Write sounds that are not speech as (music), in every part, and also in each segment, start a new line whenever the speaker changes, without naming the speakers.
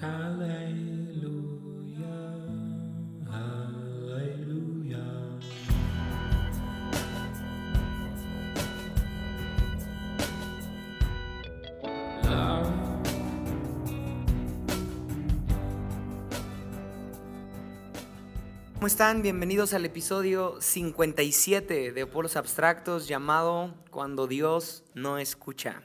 ¿Cómo están? Bienvenidos al episodio 57 de Polos Abstractos llamado Cuando Dios no escucha.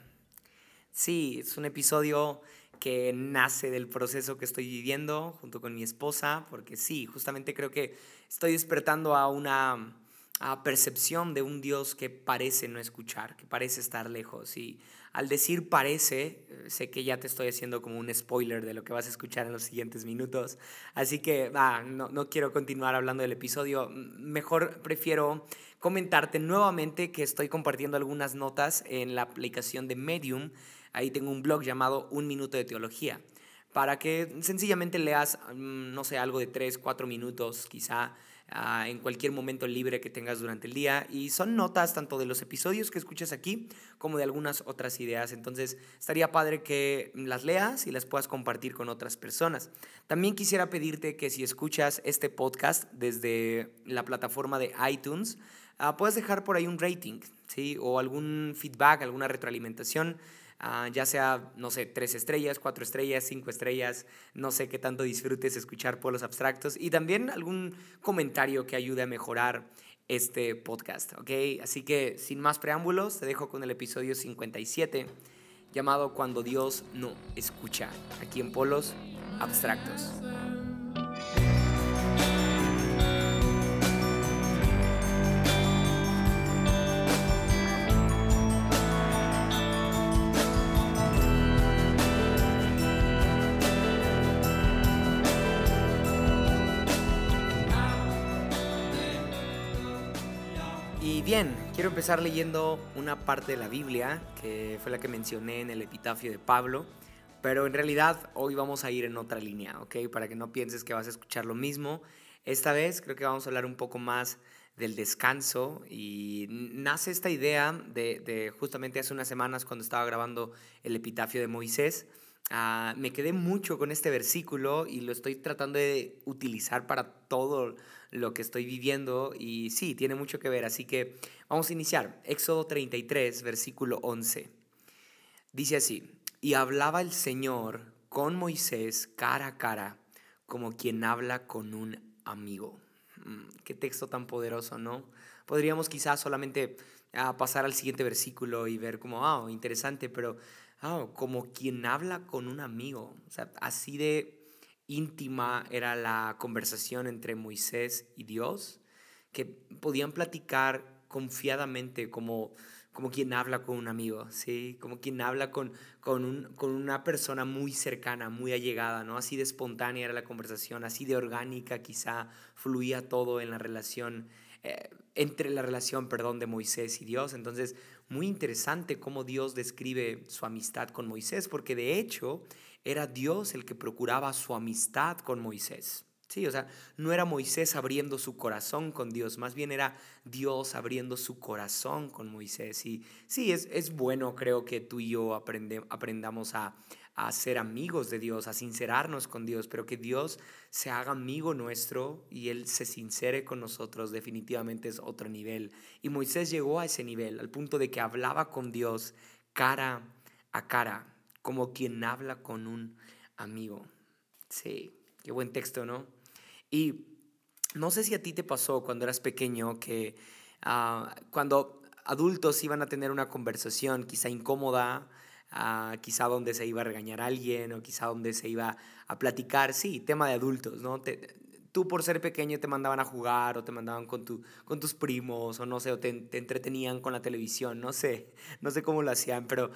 Sí, es un episodio que nace del proceso que estoy viviendo junto con mi esposa, porque sí, justamente creo que estoy despertando a una percepción de un Dios que parece no escuchar, que parece estar lejos. Y al decir parece, eh, sé que ya te estoy haciendo como un spoiler de lo que vas a escuchar en los siguientes minutos, así que no, no quiero continuar hablando del episodio, mejor prefiero comentarte nuevamente que estoy compartiendo algunas notas en la aplicación de Medium, ahí tengo un blog llamado Un Minuto de Teología para que sencillamente leas, mm, no sé, algo de 3, 4 minutos quizá Ah, en cualquier momento libre que tengas durante el día. Y son notas tanto de los episodios que escuchas aquí como de algunas otras ideas. Entonces estaría padre que las leas y las puedas compartir con otras personas. También quisiera pedirte que si escuchas este podcast desde la plataforma de iTunes, uh, puedes dejar por ahí un rating, ¿sí? O algún feedback, alguna retroalimentación. Ah, ya sea, no sé, tres estrellas, cuatro estrellas, cinco estrellas, no sé qué tanto disfrutes escuchar polos abstractos y también algún comentario que ayude a mejorar este podcast, ¿ok? Así que sin más preámbulos, te dejo con el episodio 57 llamado Cuando Dios no escucha, aquí en Polos Abstractos. Quiero empezar leyendo una parte de la Biblia, que fue la que mencioné en el epitafio de Pablo, pero en realidad hoy vamos a ir en otra línea, ¿ok? Para que no pienses que vas a escuchar lo mismo. Esta vez creo que vamos a hablar un poco más del descanso y nace esta idea de, justamente hace unas semanas cuando estaba grabando el epitafio de Moisés. Ah, me quedé mucho con este versículo y lo estoy tratando de utilizar para todo lo que estoy viviendo y sí, tiene mucho que ver. Así que vamos a iniciar. Éxodo 33, versículo 11. Dice así, y hablaba el Señor con Moisés cara a cara, como quien habla con un amigo. Mm, qué texto tan poderoso, ¿no? Podríamos quizás solamente ah, pasar al siguiente versículo y ver como, ah, interesante, pero ah, como quien habla con un amigo. O sea, así de íntima era la conversación entre Moisés y Dios, que podían platicar confiadamente como, como quien habla con un amigo, ¿sí? como quien habla con, con, un, con una persona muy cercana, muy allegada, ¿no? así de espontánea era la conversación, así de orgánica quizá fluía todo en la relación, eh, entre la relación, perdón, de Moisés y Dios. Entonces, muy interesante cómo Dios describe su amistad con Moisés, porque de hecho era Dios el que procuraba su amistad con Moisés. Sí, o sea, no era Moisés abriendo su corazón con Dios, más bien era Dios abriendo su corazón con Moisés. Y sí, es, es bueno, creo que tú y yo aprendamos a, a ser amigos de Dios, a sincerarnos con Dios, pero que Dios se haga amigo nuestro y Él se sincere con nosotros, definitivamente es otro nivel. Y Moisés llegó a ese nivel, al punto de que hablaba con Dios cara a cara como quien habla con un amigo. Sí, qué buen texto, ¿no? Y no sé si a ti te pasó cuando eras pequeño que ah, cuando adultos iban a tener una conversación quizá incómoda, ah, quizá donde se iba a regañar a alguien o quizá donde se iba a platicar, sí, tema de adultos, ¿no? Tú por ser pequeño te mandaban a jugar o te mandaban con, tu, con tus primos o no sé, o te, entretenían con la televisión, no sé, (laughs) no sé cómo lo hacían, pero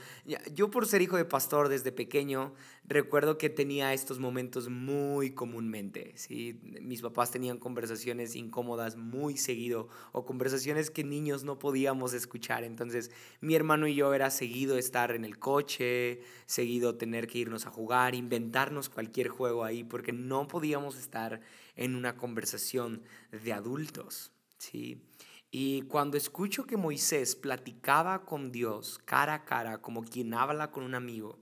yo por ser hijo de pastor desde pequeño recuerdo que tenía estos momentos muy comúnmente, ¿sí? Mis papás tenían conversaciones incómodas muy seguido o conversaciones que niños no podíamos escuchar, entonces mi hermano y yo era seguido estar en el coche, seguido tener que irnos a jugar, inventarnos cualquier juego ahí porque no podíamos estar en una conversación de adultos. ¿sí? Y cuando escucho que Moisés platicaba con Dios cara a cara, como quien habla con un amigo,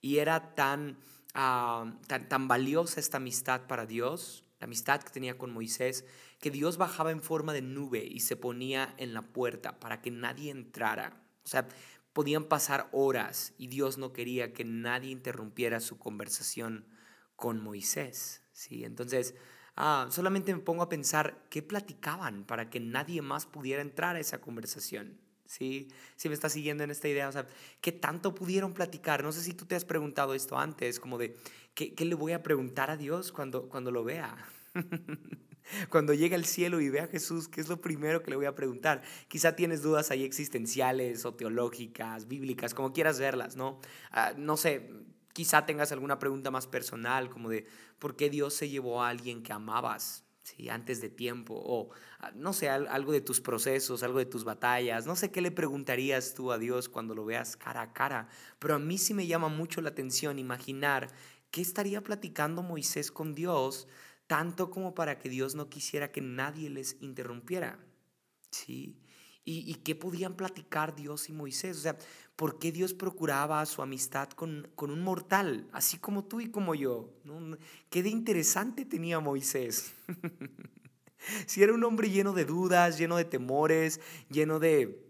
y era tan ah, tan, tan valiosa esta amistad para Dios, la amistad que tenía con Moisés, que Dios bajaba en forma de nube y se ponía en la puerta para que nadie entrara. O sea, podían pasar horas y Dios no quería que nadie interrumpiera su conversación con Moisés. ¿sí? Entonces, ah, solamente me pongo a pensar qué platicaban para que nadie más pudiera entrar a esa conversación. ¿sí? Si me estás siguiendo en esta idea, o sea, ¿qué tanto pudieron platicar? No sé si tú te has preguntado esto antes, como de, ¿qué, qué le voy a preguntar a Dios cuando, cuando lo vea? (laughs) Cuando llegue al cielo y vea a Jesús, ¿qué es lo primero que le voy a preguntar? Quizá tienes dudas ahí existenciales o teológicas, bíblicas, como quieras verlas, ¿no? Ah, no sé, quizá tengas alguna pregunta más personal, como de, ¿por qué Dios se llevó a alguien que amabas? ¿sí? antes de tiempo, o ah, no sé, algo de tus procesos, algo de tus batallas, no sé qué le preguntarías tú a Dios cuando lo veas cara a cara, pero a mí sí me llama mucho la atención imaginar qué estaría platicando Moisés con Dios, tanto como para que Dios no quisiera que nadie les interrumpiera, ¿sí? ¿Y, y qué podían platicar Dios y Moisés? O sea, ¿por qué Dios procuraba su amistad con, con un mortal, así como tú y como yo? ¿Qué de interesante tenía Moisés? (laughs) si era un hombre lleno de dudas, lleno de temores, lleno de...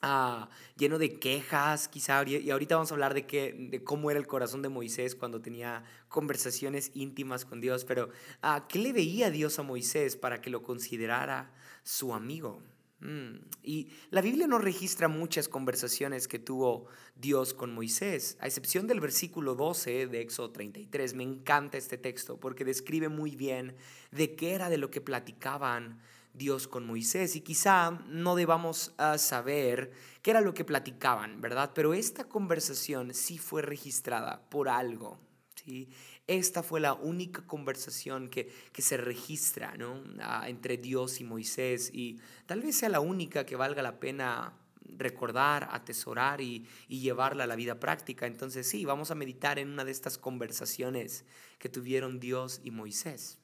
Ah, lleno de quejas, quizá, y ahorita vamos a hablar de, qué, de cómo era el corazón de Moisés cuando tenía conversaciones íntimas con Dios, pero ah, ¿qué le veía Dios a Moisés para que lo considerara su amigo? Mm, y la Biblia no registra muchas conversaciones que tuvo Dios con Moisés, a excepción del versículo 12 de Éxodo 33. Me encanta este texto porque describe muy bien de qué era de lo que platicaban Dios con Moisés. Y quizá no debamos ah, saber qué era lo que platicaban, ¿verdad? Pero esta conversación sí fue registrada por algo. ¿sí? Esta fue la única conversación que, que se registra ¿no? Ah, entre Dios y Moisés y tal vez sea la única que valga la pena recordar, atesorar y, y, llevarla a la vida práctica. Entonces sí, vamos a meditar en una de estas conversaciones que tuvieron Dios y Moisés.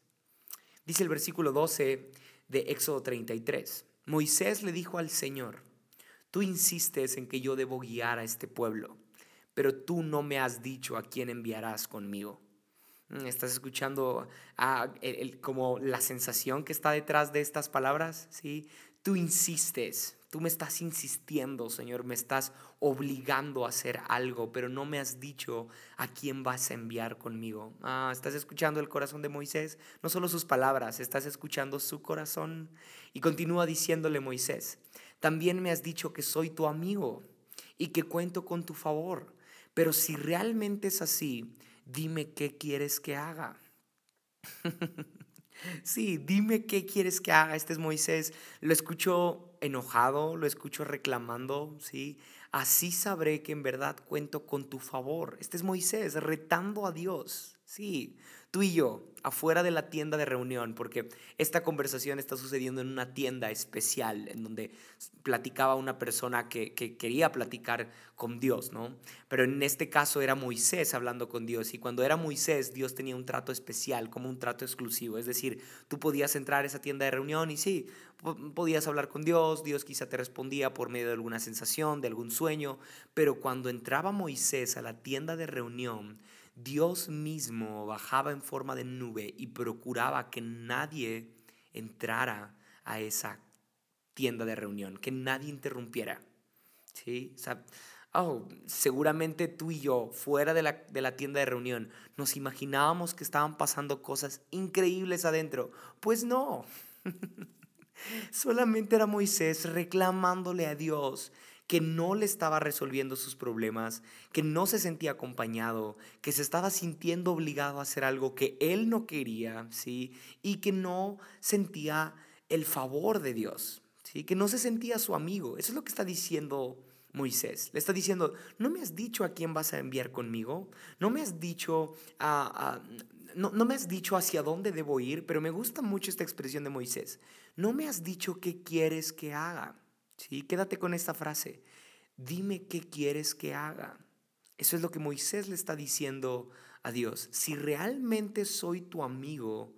Dice el versículo 12 de Éxodo 33. Moisés le dijo al Señor, tú insistes en que yo debo guiar a este pueblo, pero tú no me has dicho a quién enviarás conmigo. Mm, ¿Estás escuchando ah, como la sensación que está detrás de estas palabras? ¿Sí? Tú insistes, tú me estás insistiendo, Señor, me estás obligando a hacer algo, pero no me has dicho a quién vas a enviar conmigo. Ah, ¿estás escuchando el corazón de Moisés? No solo sus palabras, estás escuchando su corazón. Y continúa diciéndole Moisés, también me has dicho que soy tu amigo y que cuento con tu favor, pero si realmente es así, dime qué quieres que haga. (laughs) sí, dime qué quieres que haga. Este es Moisés. Lo escucho enojado, lo escucho reclamando, ¿sí? Así sabré que en verdad cuento con tu favor. Este es Moisés retando a Dios. Sí, tú y yo, afuera de la tienda de reunión, porque esta conversación está sucediendo en una tienda especial, en donde platicaba una persona que, quería platicar con Dios, ¿no? Pero en este caso era Moisés hablando con Dios, y cuando era Moisés, Dios tenía un trato especial, como un trato exclusivo, es decir, tú podías entrar a esa tienda de reunión y sí, podías hablar con Dios, Dios quizá te respondía por medio de alguna sensación, de algún sueño, pero cuando entraba Moisés a la tienda de reunión, Dios mismo bajaba en forma de nube y procuraba que nadie entrara a esa tienda de reunión, que nadie interrumpiera. ¿Sí? oh, seguramente tú y yo, fuera de la, de la tienda de reunión, nos imaginábamos que estaban pasando cosas increíbles adentro. Pues no. (laughs) Solamente era Moisés reclamándole a Dios que no le estaba resolviendo sus problemas, que no se sentía acompañado, que se estaba sintiendo obligado a hacer algo que él no quería, ¿sí? Y que no sentía el favor de Dios, ¿sí? Que no se sentía su amigo. Eso es lo que está diciendo Moisés. Le está diciendo, no me has dicho a quién vas a enviar conmigo, no me has dicho a, no, no, me has dicho hacia dónde debo ir, pero me gusta mucho esta expresión de Moisés. No me has dicho qué quieres que haga. ¿Sí? Quédate con esta frase. Dime qué quieres que haga. Eso es lo que Moisés le está diciendo a Dios. Si realmente soy tu amigo,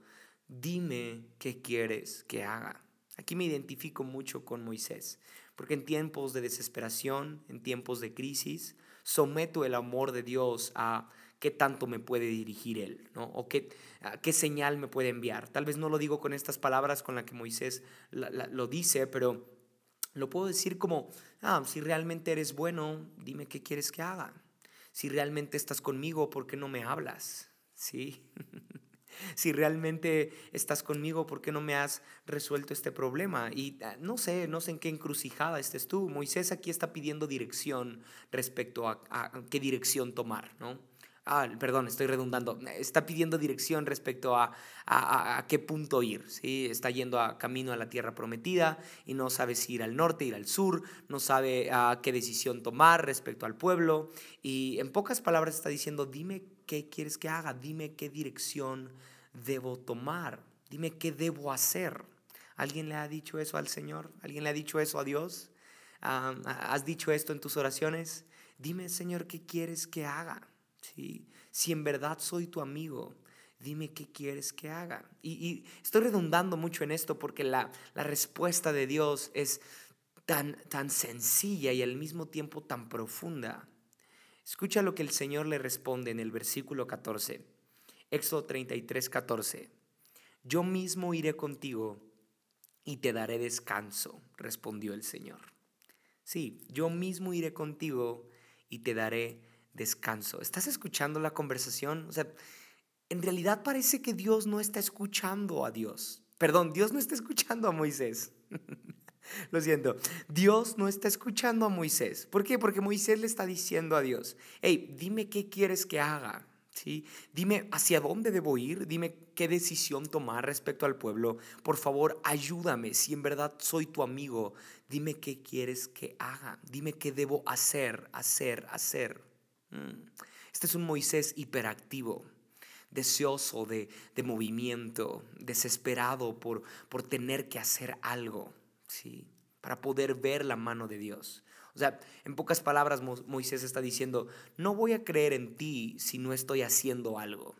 dime qué quieres que haga. Aquí me identifico mucho con Moisés, porque en tiempos de desesperación, en tiempos de crisis, someto el amor de Dios a qué tanto me puede dirigir Él, ¿no? O qué, qué señal me puede enviar. Tal vez no lo digo con estas palabras con las que Moisés lo dice, pero lo puedo decir como, ah, si realmente eres bueno, dime qué quieres que haga. Si realmente estás conmigo, ¿por qué no me hablas? ¿Sí? (laughs) si realmente estás conmigo, ¿por qué no me has resuelto este problema? Y ah, no sé, no sé en qué encrucijada estés tú. Moisés aquí está pidiendo dirección respecto a, a qué dirección tomar, ¿no? Ah, perdón, estoy redundando, está pidiendo dirección respecto a, a, qué punto ir. ¿sí? Está yendo a camino a la tierra prometida y no sabe si ir al norte, ir al sur, no sabe a ah, qué decisión tomar respecto al pueblo. Y en pocas palabras está diciendo, dime qué quieres que haga, dime qué dirección debo tomar, dime qué debo hacer. ¿Alguien le ha dicho eso al Señor? ¿Alguien le ha dicho eso a Dios? Ah, ¿Has dicho esto en tus oraciones? Dime, Señor, qué quieres que haga. Si en verdad soy tu amigo, dime qué quieres que haga. Y, estoy redundando mucho en esto porque la, respuesta de Dios es tan, tan sencilla y al mismo tiempo tan profunda. Escucha lo que el Señor le responde en el versículo 14. Éxodo 33, 14. Yo mismo iré contigo y te daré descanso, respondió el Señor. Sí, yo mismo iré contigo y te daré descanso. ¿Estás escuchando la conversación? O sea, en realidad parece que Dios no está escuchando a Dios. Perdón, Dios no está escuchando a Moisés. (laughs) Lo siento, Dios no está escuchando a Moisés. ¿Por qué? Porque Moisés le está diciendo a Dios, hey, dime qué quieres que haga. ¿Sí? Dime hacia dónde debo ir, dime qué decisión tomar respecto al pueblo. Por favor, ayúdame. Si en verdad soy tu amigo, dime qué quieres que haga. Dime qué debo hacer, hacer, hacer. Mm. Este es un Moisés hiperactivo, deseoso de, movimiento, desesperado por, por, tener que hacer algo, ¿sí? para poder ver la mano de Dios. O sea, en pocas palabras Moisés está diciendo, no voy a creer en ti si no estoy haciendo algo.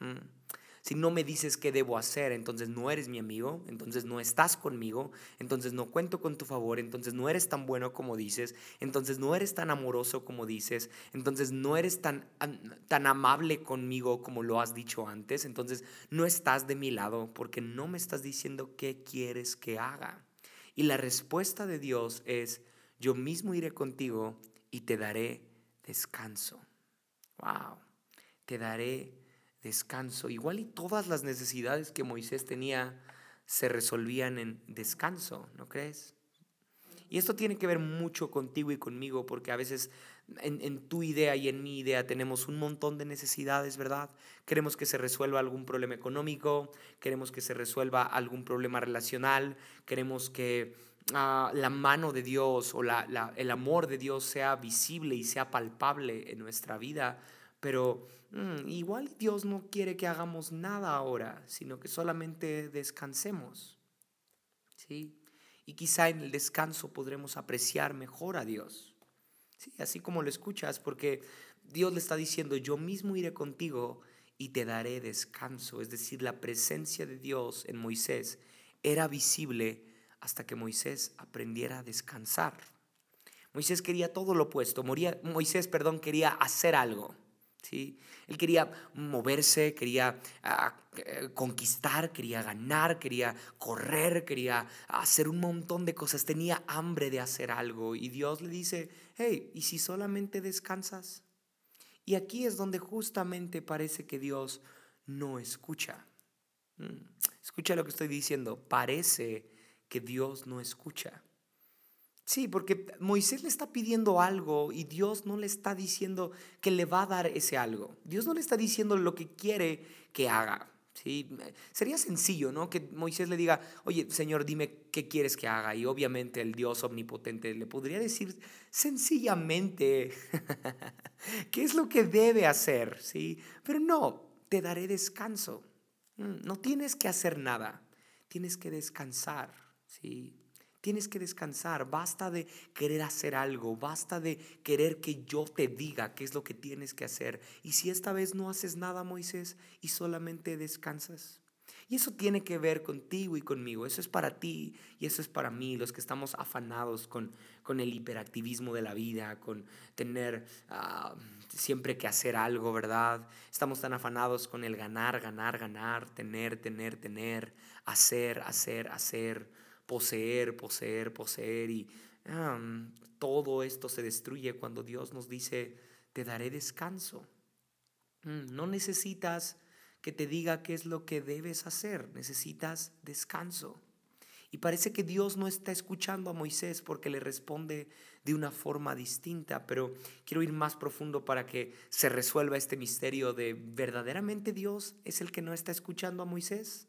Mm. Si no me dices qué debo hacer, entonces no eres mi amigo, entonces no estás conmigo, entonces no cuento con tu favor, entonces no eres tan bueno como dices, entonces no eres tan amoroso como dices, entonces no eres tan, tan amable conmigo como lo has dicho antes, entonces no estás de mi lado porque no me estás diciendo qué quieres que haga. Y la respuesta de Dios es, yo mismo iré contigo y te daré descanso. Wow, te daré descanso. Igual y todas las necesidades que Moisés tenía se resolvían en descanso, ¿no crees? Y esto tiene que ver mucho contigo y conmigo, porque a veces en, tu idea y en mi idea tenemos un montón de necesidades, ¿verdad? Queremos que se resuelva algún problema económico, queremos que se resuelva algún problema relacional, queremos que ah, la mano de Dios o la, el amor de Dios sea visible y sea palpable en nuestra vida, pero mm, igual Dios no quiere que hagamos nada ahora, sino que solamente descansemos. ¿Sí? Y quizá en el descanso podremos apreciar mejor a Dios. Sí, así como lo escuchas, porque Dios le está diciendo, yo mismo iré contigo y te daré descanso. Es decir, la presencia de Dios en Moisés era visible hasta que Moisés aprendiera a descansar. Moisés quería todo lo opuesto. Moisés, perdón, quería hacer algo. ¿Sí? Él quería moverse, quería ah, eh, conquistar, quería ganar, quería correr, quería hacer un montón de cosas, tenía hambre de hacer algo y Dios le dice, hey, ¿y si solamente descansas? Y aquí es donde justamente parece que Dios no escucha. Mm, escucha lo que estoy diciendo, parece que Dios no escucha. Sí, porque Moisés le está pidiendo algo y Dios no le está diciendo que le va a dar ese algo. Dios no le está diciendo lo que quiere que haga. ¿sí? Sería sencillo, ¿no? Que Moisés le diga, oye, Señor, dime qué quieres que haga. Y obviamente el Dios omnipotente le podría decir sencillamente (laughs) qué es lo que debe hacer, ¿sí? Pero no, te daré descanso. Mm, no tienes que hacer nada, tienes que descansar, ¿sí? Tienes que descansar, basta de querer hacer algo, basta de querer que yo te diga qué es lo que tienes que hacer. Y si esta vez no haces nada, Moisés, y solamente descansas. Y eso tiene que ver contigo y conmigo. Eso es para ti y eso es para mí, los que estamos afanados con, con el hiperactivismo de la vida, con tener ah, siempre que hacer algo, ¿verdad? Estamos tan afanados con el ganar, ganar, ganar, tener, tener, tener, hacer, hacer, hacer, poseer, poseer, poseer. Y todo esto se destruye cuando Dios nos dice, te daré descanso. Mm, no necesitas que te diga qué es lo que debes hacer, necesitas descanso. Y parece que Dios no está escuchando a Moisés porque le responde de una forma distinta, pero quiero ir más profundo para que se resuelva este misterio de verdaderamente Dios es el que no está escuchando a Moisés.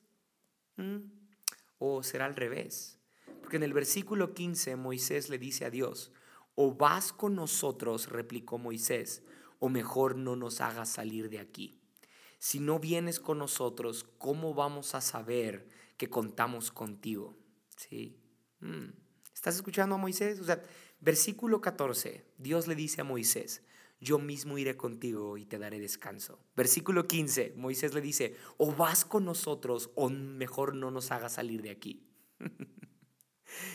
¿Mm? ¿O será al revés? Porque en el versículo 15 Moisés le dice a Dios, o vas con nosotros, replicó Moisés, o mejor no nos hagas salir de aquí. Si no vienes con nosotros, ¿cómo vamos a saber que contamos contigo? ¿Sí? Mm. ¿Estás escuchando a Moisés? O sea, versículo 14, Dios le dice a Moisés, yo mismo iré contigo y te daré descanso. Versículo 15, Moisés le dice, o vas con nosotros o mejor no nos hagas salir de aquí. (laughs)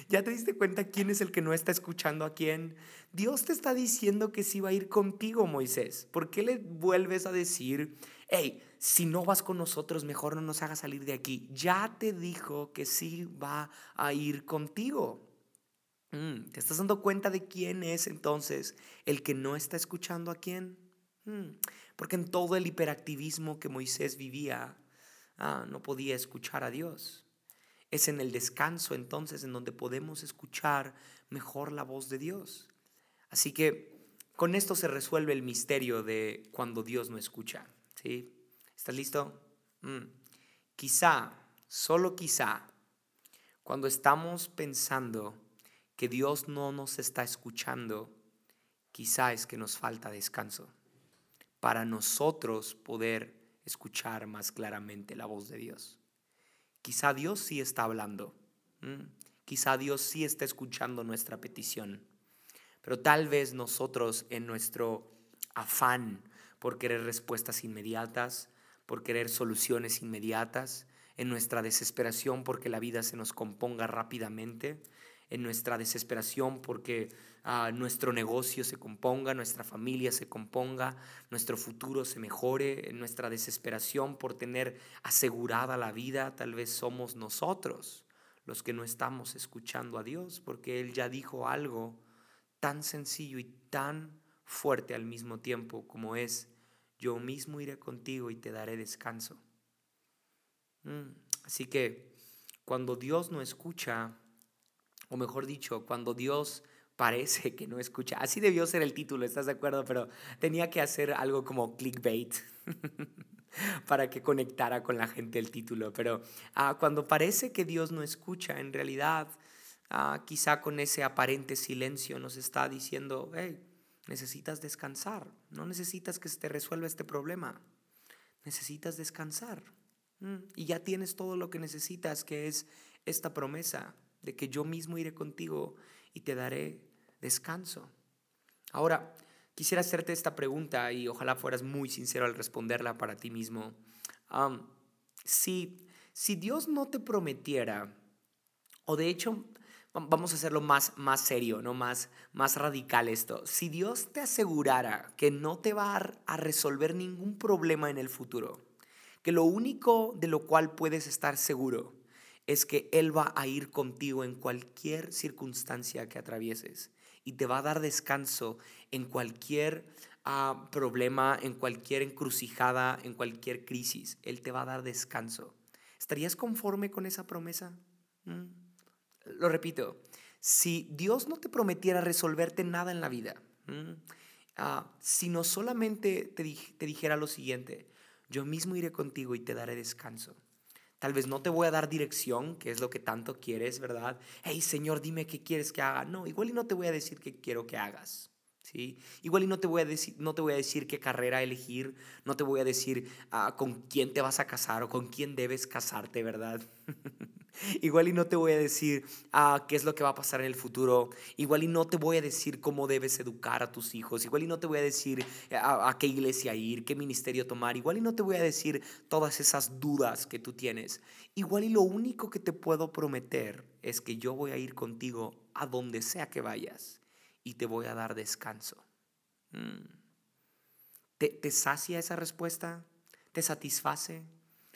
¿Ya te diste cuenta quién es el que no está escuchando a quién? Dios te está diciendo que sí va a ir contigo, Moisés. ¿Por qué le vuelves a decir, hey, si no vas con nosotros, mejor no nos hagas salir de aquí? Ya te dijo que sí va a ir contigo. Mm, ¿Te estás dando cuenta de quién es entonces el que no está escuchando a quién? Mm, porque en todo el hiperactivismo que Moisés vivía, ah, no podía escuchar a Dios. Es en el descanso entonces en donde podemos escuchar mejor la voz de Dios. Así que con esto se resuelve el misterio de cuando Dios no escucha. ¿sí? ¿Estás listo? Mm. Quizá, solo quizá, cuando estamos pensando que Dios no nos está escuchando, quizá es que nos falta descanso para nosotros poder escuchar más claramente la voz de Dios. Quizá Dios sí está hablando. Quizá Dios sí está escuchando nuestra petición. Pero tal vez nosotros en nuestro afán por querer respuestas inmediatas, por querer soluciones inmediatas, en nuestra desesperación porque la vida se nos componga rápidamente, en nuestra desesperación porque ah, nuestro negocio se componga, nuestra familia se componga, nuestro futuro se mejore, en nuestra desesperación por tener asegurada la vida, tal vez somos nosotros los que no estamos escuchando a Dios, porque Él ya dijo algo tan sencillo y tan fuerte al mismo tiempo como es, yo mismo iré contigo y te daré descanso. Mm, así que cuando Dios no escucha, o mejor dicho, cuando Dios parece que no escucha. Así debió ser el título, ¿estás de acuerdo? Pero tenía que hacer algo como clickbait (laughs) para que conectara con la gente el título. Pero ah, cuando parece que Dios no escucha, en realidad, ah, quizá con ese aparente silencio nos está diciendo, hey, necesitas descansar, no necesitas que se te resuelva este problema, necesitas descansar. Mm, y ya tienes todo lo que necesitas, que es esta promesa de que yo mismo iré contigo y te daré descanso. Ahora, quisiera hacerte esta pregunta y ojalá fueras muy sincero al responderla para ti mismo. si, si Dios no te prometiera, o de hecho, vamos a hacerlo más, más serio, ¿no? más, más radical esto. Si Dios te asegurara que no te va a resolver ningún problema en el futuro, que lo único de lo cual puedes estar seguro es que Él va a ir contigo en cualquier circunstancia que atravieses y te va a dar descanso en cualquier ah, problema, en cualquier encrucijada, en cualquier crisis. Él te va a dar descanso. ¿Estarías conforme con esa promesa? ¿Mm? Lo repito, si Dios no te prometiera resolverte nada en la vida, ah, sino solamente te, te dijera lo siguiente, yo mismo iré contigo y te daré descanso Tal vez no te voy a dar dirección, que es lo que tanto quieres, ¿verdad? Hey, Señor, dime qué quieres que haga. No, igual y no te voy a decir qué quiero que hagas. ¿Sí? Igual y no te, voy a decir, no te voy a decir qué carrera elegir, no te voy a decir ah, con quién te vas a casar o con quién debes casarte, ¿verdad? (laughs) Igual y no te voy a decir ah, qué es lo que va a pasar en el futuro. Igual y no te voy a decir cómo debes educar a tus hijos. Igual y no te voy a decir eh, a, qué iglesia ir, qué ministerio tomar. Igual y no te voy a decir todas esas dudas que tú tienes. Igual y lo único que te puedo prometer es que yo voy a ir contigo a donde sea que vayas y te voy a dar descanso. Mm. ¿Te, ¿Te sacia esa respuesta? ¿Te satisface?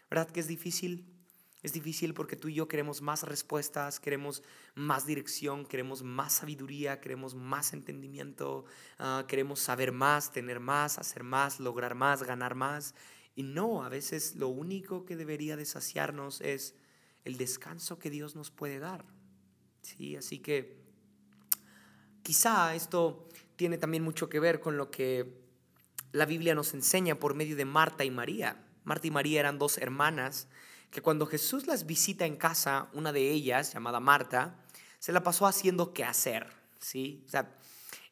¿Verdad que es difícil? Es difícil porque tú y yo queremos más respuestas, queremos más dirección, queremos más sabiduría, queremos más entendimiento, uh, queremos saber más, tener más, hacer más, lograr más, ganar más. Y no, a veces lo único que debería de saciarnos es el descanso que Dios nos puede dar. Sí, así que quizá esto tiene también mucho que ver con lo que la Biblia nos enseña por medio de Marta y María. Marta y María eran dos hermanas que cuando Jesús las visita en casa, una de ellas, llamada Marta, se la pasó haciendo qué hacer, ¿sí? O sea,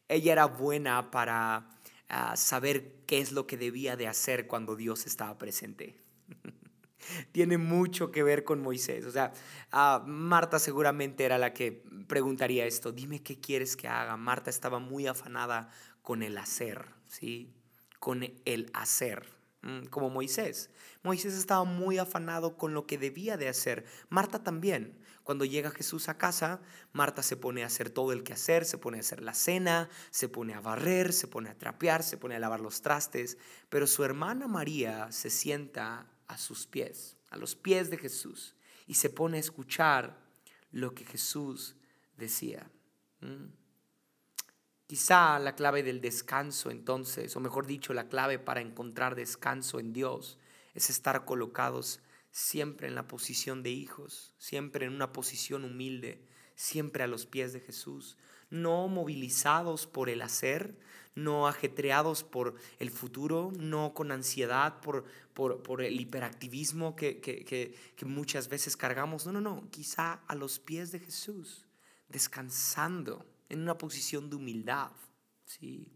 ella era buena para ah, saber qué es lo que debía de hacer cuando Dios estaba presente. (laughs) Tiene mucho que ver con Moisés. O sea, uh, Marta seguramente era la que preguntaría esto, dime qué quieres que haga. Marta estaba muy afanada con el hacer, ¿sí? Con el hacer. Mm, como Moisés. Moisés estaba muy afanado con lo que debía de hacer. Marta también. Cuando llega Jesús a casa, Marta se pone a hacer todo el que hacer, se pone a hacer la cena, se pone a barrer, se pone a trapear, se pone a lavar los trastes, pero su hermana María se sienta a sus pies, a los pies de Jesús, y se pone a escuchar lo que Jesús decía. Mm. Quizá la clave del descanso entonces, o mejor dicho, la clave para encontrar descanso en Dios es estar colocados siempre en la posición de hijos, siempre en una posición humilde, siempre a los pies de Jesús, no movilizados por el hacer, no ajetreados por el futuro, no con ansiedad por, por, el hiperactivismo que, que muchas veces cargamos, no, no, no, quizá a los pies de Jesús, descansando en una posición de humildad. ¿sí?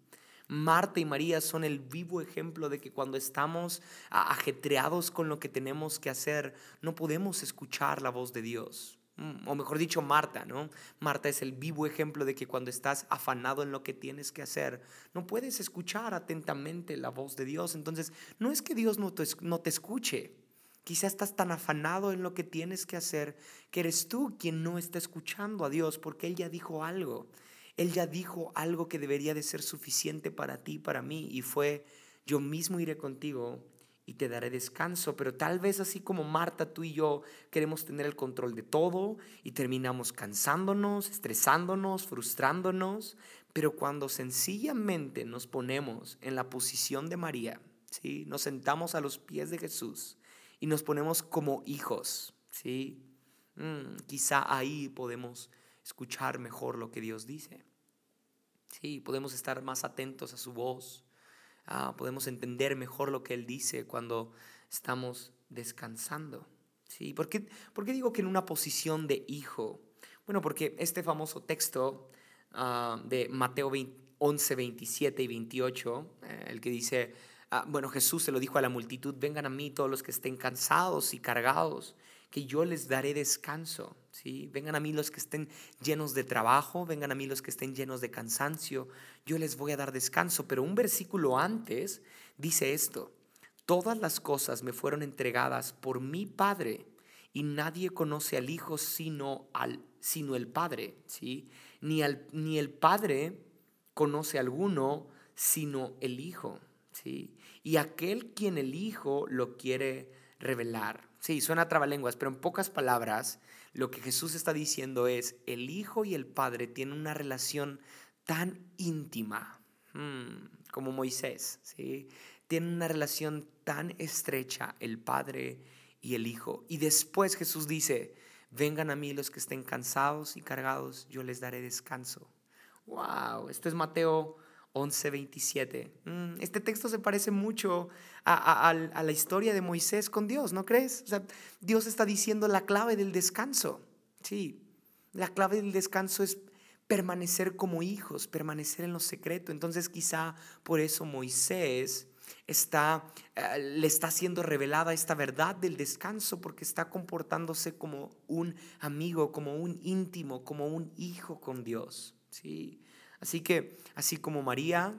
Marta y María son el vivo ejemplo de que cuando estamos ajetreados con lo que tenemos que hacer, no podemos escuchar la voz de Dios. Mm, o mejor dicho, Marta, ¿no? Marta es el vivo ejemplo de que cuando estás afanado en lo que tienes que hacer, no puedes escuchar atentamente la voz de Dios. Entonces, no es que Dios no te, no te escuche, Quizá estás tan afanado en lo que tienes que hacer que eres tú quien no está escuchando a Dios porque Él ya dijo algo. Él ya dijo algo que debería de ser suficiente para ti, para mí, y fue, yo mismo iré contigo y te daré descanso. Pero tal vez así como Marta, tú y yo queremos tener el control de todo y terminamos cansándonos, estresándonos, frustrándonos. Pero cuando sencillamente nos ponemos en la posición de María, ¿sí? nos sentamos a los pies de Jesús y nos ponemos como hijos, ¿sí? Mm, quizá ahí podemos escuchar mejor lo que Dios dice. Sí, podemos estar más atentos a su voz. Ah, podemos entender mejor lo que Él dice cuando estamos descansando. ¿Sí? ¿Por, qué, digo que en una posición de hijo? Bueno, porque este famoso texto ah, de Mateo 11, 27 y 28, eh, el que dice, Ah, bueno, Jesús se lo dijo a la multitud, vengan a mí todos los que estén cansados y cargados, que yo les daré descanso. ¿sí? Vengan a mí los que estén llenos de trabajo, vengan a mí los que estén llenos de cansancio, yo les voy a dar descanso. Pero un versículo antes dice esto, todas las cosas me fueron entregadas por mi Padre y nadie conoce al Hijo sino, al, sino el Padre. ¿sí? Ni, al, ni el Padre conoce a alguno sino el Hijo. ¿sí? Y aquel quien el Hijo lo quiere revelar. Sí, suena trabalenguas, pero en pocas palabras, lo que Jesús está diciendo es, el Hijo y el Padre tienen una relación tan íntima hmm, como Moisés, ¿sí? Tienen una relación tan estrecha el Padre y el Hijo. Y después Jesús dice, vengan a mí los que estén cansados y cargados, yo les daré descanso. Wow, esto es Mateo 11:27. Mm, este texto se parece mucho a, la historia de Moisés con Dios, ¿no crees? O sea, Dios está diciendo la clave del descanso. Sí, la clave del descanso es permanecer como hijos, permanecer en lo secreto. Entonces quizá por eso Moisés está, eh, le está siendo revelada esta verdad del descanso porque está comportándose como un amigo, como un íntimo, como un hijo con Dios. ¿sí? Así que, así como María,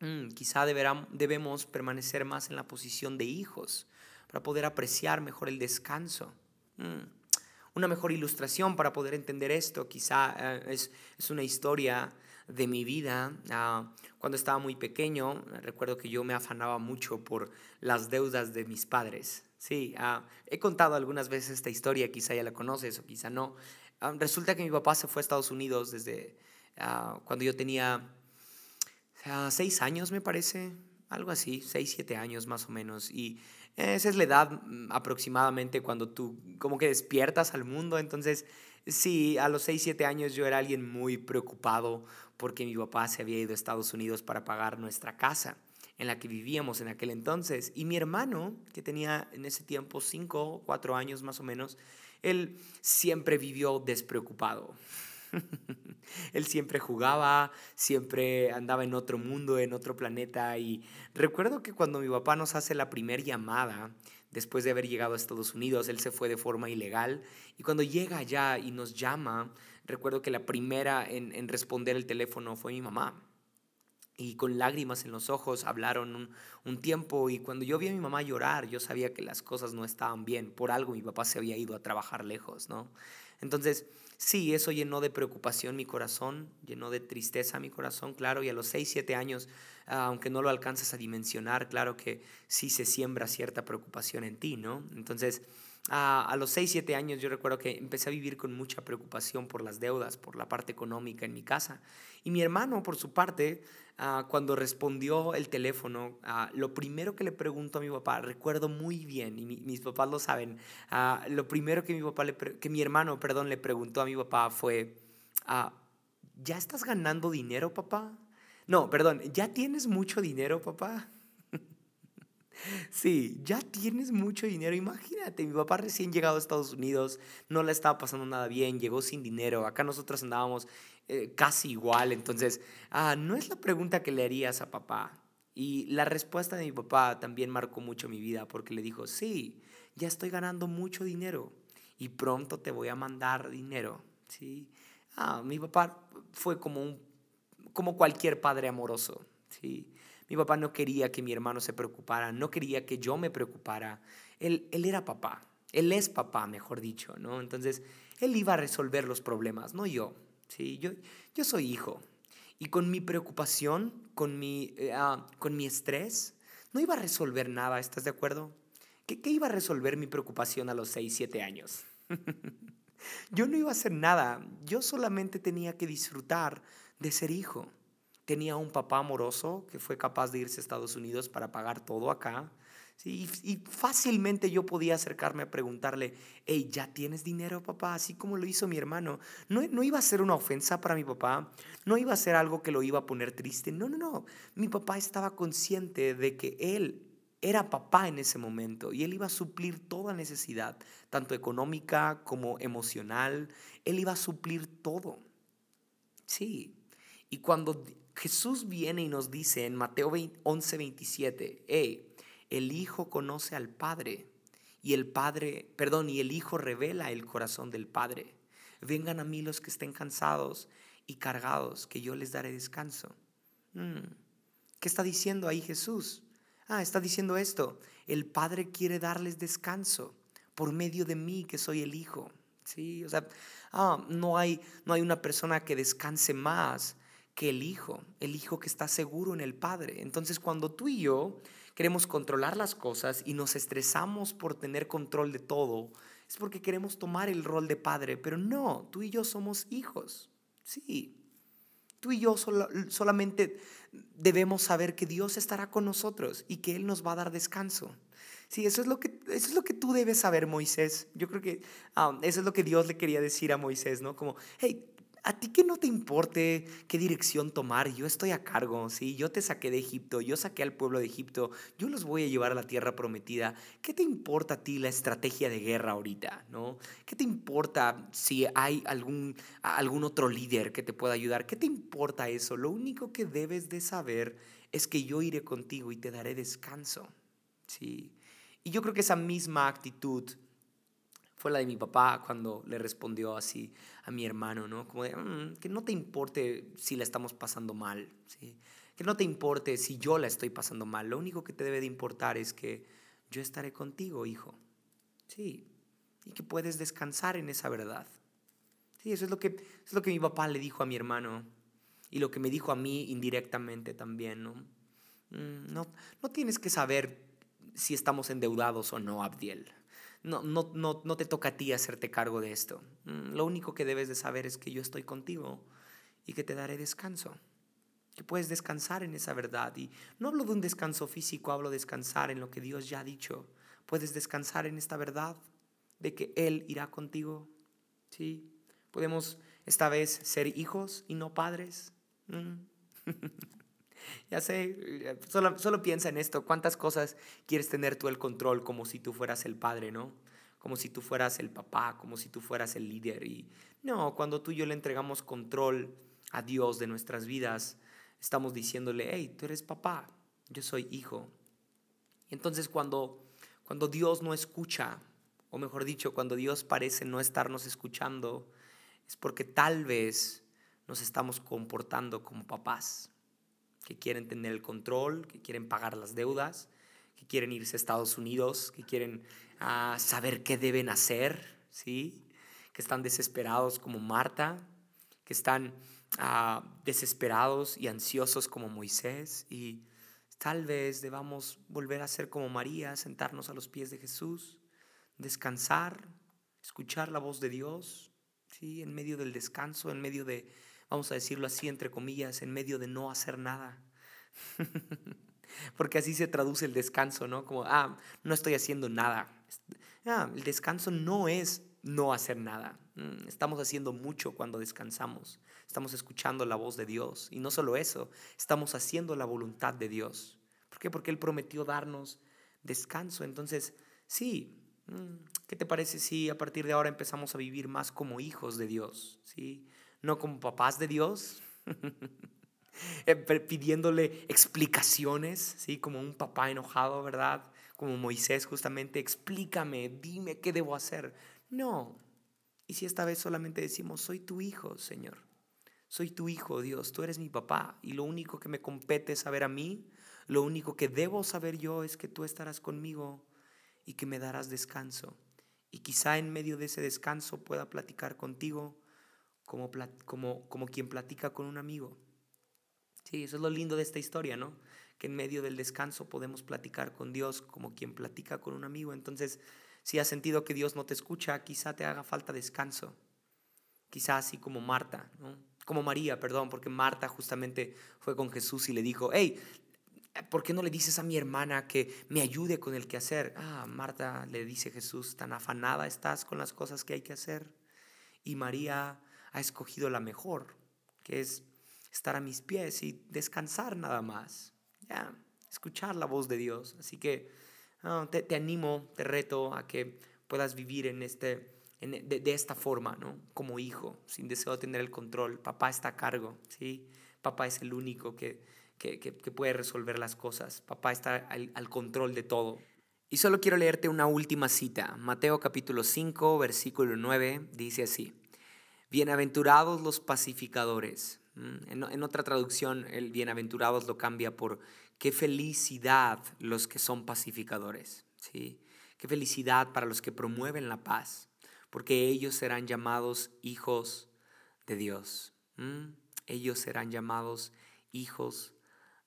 mm, quizá debemos permanecer más en la posición de hijos para poder apreciar mejor el descanso. Mm. Una mejor ilustración para poder entender esto quizá eh, es, es una historia de mi vida. Ah, cuando estaba muy pequeño, recuerdo que yo me afanaba mucho por las deudas de mis padres. Sí, ah, he contado algunas veces esta historia, quizá ya la conoces o quizá no. Ah, resulta que mi papá se fue a Estados Unidos desde cuando yo tenía seis años, me parece, algo así, seis, siete años más o menos. Y esa es la edad mm, aproximadamente cuando tú como que despiertas al mundo. Entonces, sí, a los seis, siete años yo era alguien muy preocupado porque mi papá se había ido a Estados Unidos para pagar nuestra casa en la que vivíamos en aquel entonces. Y mi hermano, que tenía en ese tiempo cinco o cuatro años más o menos, él siempre vivió despreocupado. (laughs) él siempre jugaba, siempre andaba en otro mundo, en otro planeta. Y recuerdo que cuando mi papá nos hace la primera llamada, después de haber llegado a Estados Unidos, él se fue de forma ilegal. Y cuando llega allá y nos llama, Recuerdo que la primera en, responder el teléfono fue mi mamá. Y con lágrimas en los ojos hablaron un, tiempo y cuando yo vi a mi mamá llorar, yo sabía que las cosas no estaban bien. Por algo mi papá se había ido a trabajar lejos, ¿no? Entonces, sí, eso llenó de preocupación mi corazón, llenó de tristeza mi corazón, claro, y a los 6, 7 años, aunque no lo alcanzas a dimensionar, claro que sí se siembra cierta preocupación en ti, ¿no? Entonces, a, los 6, 7 años yo recuerdo que empecé a vivir con mucha preocupación por las deudas, por la parte económica en mi casa. Y mi hermano, por su parte, ah, cuando respondió el teléfono, ah, lo primero que le preguntó a mi papá, recuerdo muy bien, y mis papás lo saben, ah, lo primero que mi, papá le que mi hermano perdón, le preguntó a mi papá fue, ¿ya estás ganando dinero, papá? No, perdón, ¿ya tienes mucho dinero, papá? Sí, ya tienes mucho dinero. Imagínate, mi papá recién llegado a Estados Unidos, no le estaba pasando nada bien, llegó sin dinero. Acá nosotros andábamos eh, casi igual. Entonces, ah, no es la pregunta que le harías a papá. Y la respuesta de mi papá también marcó mucho mi vida porque le dijo, sí, ya estoy ganando mucho dinero y pronto te voy a mandar dinero. ¿sí? Ah, mi papá fue como, un, como cualquier padre amoroso. ¿sí? Mi papá no quería que mi hermano se preocupara, no quería que yo me preocupara. Él, él era papá, él es papá, mejor dicho, ¿no? Entonces, él iba a resolver los problemas, no yo. ¿sí? Yo, yo soy hijo. Y con mi preocupación, con mi, ah, con mi estrés, no iba a resolver nada, ¿estás de acuerdo? ¿Qué, ¿Qué, iba a resolver mi preocupación a los 6, 7 años? (laughs) yo no iba a hacer nada, yo solamente tenía que disfrutar de ser hijo tenía un papá amoroso que fue capaz de irse a Estados Unidos para pagar todo acá. Sí, y, fácilmente yo podía acercarme a preguntarle, hey, ¿ya tienes dinero, papá? Así como lo hizo mi hermano. No, no iba a ser una ofensa para mi papá, no iba a ser algo que lo iba a poner triste. No, no, no. Mi papá estaba consciente de que él era papá en ese momento y él iba a suplir toda necesidad, tanto económica como emocional. Él iba a suplir todo. Sí. Y cuando Jesús viene y nos dice en Mateo 11, 27, hey, el Hijo conoce al Padre y el Padre, perdón, y el Hijo revela el corazón del Padre. Vengan a mí los que estén cansados y cargados, que yo les daré descanso. Mm, ¿Qué está diciendo ahí Jesús? Ah, está diciendo esto. El Padre quiere darles descanso por medio de mí, que soy el Hijo. Sí, o sea, ah, no, hay, no hay una persona que descanse más que el Hijo, el Hijo que está seguro en el Padre. Entonces cuando tú y yo queremos controlar las cosas y nos estresamos por tener control de todo, es porque queremos tomar el rol de Padre, pero no, tú y yo somos hijos. Sí, tú y yo solamente debemos saber que Dios estará con nosotros y que Él nos va a dar descanso. Sí, eso es lo que, eso es lo que tú debes saber, Moisés. Yo creo que ah, eso es lo que Dios le quería decir a Moisés, ¿no? Como, hey, a ti que no te importe qué dirección tomar, yo estoy a cargo, ¿sí? Yo te saqué de Egipto, yo saqué al pueblo de Egipto, yo los voy a llevar a la tierra prometida. ¿Qué te importa a ti la estrategia de guerra ahorita, no? ¿Qué te importa si hay algún, algún otro líder que te pueda ayudar? ¿Qué te importa eso? Lo único que debes de saber es que yo iré contigo y te daré descanso. Sí. Y yo creo que esa misma actitud fue la de mi papá cuando le respondió así a mi hermano, ¿no? Como de, mm, que no te importe si la estamos pasando mal, ¿sí? Que no te importe si yo la estoy pasando mal. Lo único que te debe de importar es que yo estaré contigo, hijo. Sí. Y que puedes descansar en esa verdad. Sí, eso es lo que, es lo que mi papá le dijo a mi hermano y lo que me dijo a mí indirectamente también, ¿no? Mm, no, no tienes que saber si estamos endeudados o no, Abdiel. No, no, no, no te toca a ti hacerte cargo de esto. Mm, lo único que debes de saber es que yo estoy contigo y que te daré descanso. Que puedes descansar en esa verdad. Y no hablo de un descanso físico, hablo de descansar en lo que Dios ya ha dicho. Puedes descansar en esta verdad de que Él irá contigo. ¿Sí? Podemos esta vez ser hijos y no padres. Mm. (laughs) (laughs) ya sé, solo, solo piensa en esto. ¿Cuántas cosas quieres tener tú el control como si tú fueras el padre, no? Como si tú fueras el papá, como si tú fueras el líder. Y no, cuando tú y yo le entregamos control a Dios de nuestras vidas, estamos diciéndole, hey, tú eres papá, yo soy hijo. Entonces cuando, cuando Dios no escucha, o mejor dicho, cuando Dios parece no estarnos escuchando, es porque tal vez nos estamos comportando como papás, que quieren tener el control, que quieren pagar las deudas, que quieren irse a Estados Unidos, que quieren ah, saber qué deben hacer, ¿sí? que están desesperados como Marta, que están ah, desesperados y ansiosos como Moisés y tal vez debamos volver a ser como María, sentarnos a los pies de Jesús, descansar, escuchar la voz de Dios, ¿sí? en medio del descanso, en medio de vamos a decirlo así, entre comillas, en medio de no hacer nada. (laughs) Porque así se traduce el descanso, ¿no? Como, ah, no estoy haciendo nada. Ah, el descanso no es no hacer nada. Mm, estamos haciendo mucho cuando descansamos. Estamos escuchando la voz de Dios. Y no solo eso, estamos haciendo la voluntad de Dios. ¿Por qué? Porque Él prometió darnos descanso. Entonces, sí, mm, ¿qué te parece si a partir de ahora empezamos a vivir más como hijos de Dios? ¿Sí? No como papás de Dios, (laughs) eh, pidiéndole explicaciones, ¿sí? Como un papá enojado, ¿verdad? Como Moisés justamente, explícame, dime qué debo hacer. No. Y si esta vez solamente decimos, soy tu hijo, Señor. Soy tu hijo, Dios, tú eres mi papá y lo único que me compete es saber a mí, lo único que debo saber yo es que tú estarás conmigo y que me darás descanso. Y quizá en medio de ese descanso pueda platicar contigo como, como, como quien platica con un amigo. Sí, eso es lo lindo de esta historia, ¿no? Que en medio del descanso podemos platicar con Dios como quien platica con un amigo. Entonces, si has sentido que Dios no te escucha, quizá te haga falta descanso. Quizá así como Marta, ¿no? Como María, perdón, porque Marta justamente fue con Jesús y le dijo, hey, ¿por qué no le dices a mi hermana que me ayude con el que hacer? Ah, Marta le dice Jesús, tan afanada estás con las cosas que hay que hacer. Y María ha escogido la mejor, que es estar a mis pies y descansar nada más. Ya, escuchar la voz de Dios. Así que te, animo, te reto a que puedas vivir en este, de, esta forma, ¿no? Como hijo, sin deseo de tener el control. Papá está a cargo, ¿sí? Papá es el único que, que, puede resolver las cosas. Papá está al, al control de todo. Y solo quiero leerte una última cita. Mateo capítulo 5, versículo 9, dice así. Bienaventurados los pacificadores. Mm, en, otra traducción, el bienaventurados lo cambia por qué felicidad los que son pacificadores. ¿sí? Qué felicidad para los que promueven la paz, porque ellos serán llamados hijos de Dios. Mm, ellos serán llamados hijos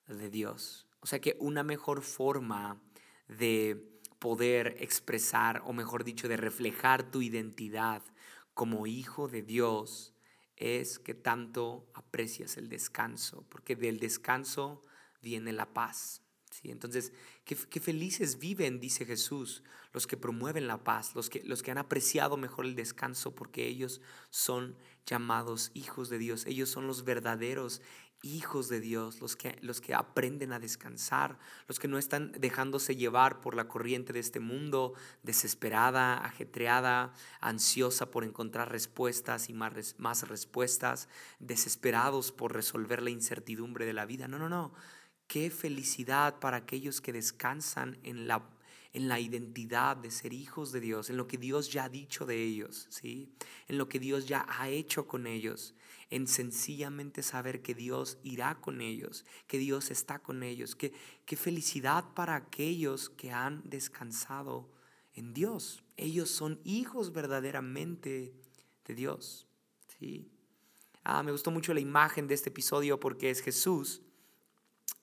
de Dios. O sea que una mejor forma de poder expresar, o mejor dicho, de reflejar tu identidad como hijo de Dios es que tanto aprecias el descanso, porque del descanso viene la paz. ¿sí? Entonces, qué, felices viven, dice Jesús, los que promueven la paz, los que, los que han apreciado mejor el descanso, porque ellos son llamados hijos de Dios, ellos son los verdaderos hijos de Dios, los que, los que aprenden a descansar, los que no están dejándose llevar por la corriente de este mundo, desesperada, ajetreada, ansiosa por encontrar respuestas y más, más respuestas, desesperados por resolver la incertidumbre de la vida. No, no, no. Qué felicidad para aquellos que descansan en la, en la identidad de ser hijos de Dios, en lo que Dios ya ha dicho de ellos, ¿sí? en lo que Dios ya ha hecho con ellos, en sencillamente saber que Dios irá con ellos, que Dios está con ellos. Qué, qué felicidad para aquellos que han descansado en Dios. Ellos son hijos verdaderamente de Dios. ¿sí? Ah, me gustó mucho la imagen de este episodio porque es Jesús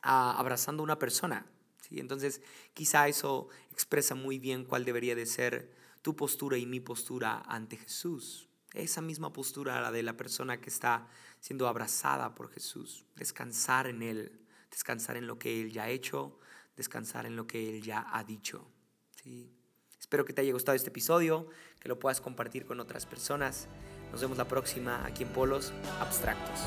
ah, abrazando a una persona. ¿sí? Entonces, quizá eso expresa muy bien cuál debería de ser tu postura y mi postura ante Jesús. Esa misma postura, la de la persona que está siendo abrazada por Jesús. Descansar en Él, descansar en lo que Él ya ha hecho, descansar en lo que Él ya ha dicho. Espero que te haya gustado este episodio, que lo puedas compartir con otras personas. Nos vemos la próxima aquí en Polos Abstractos.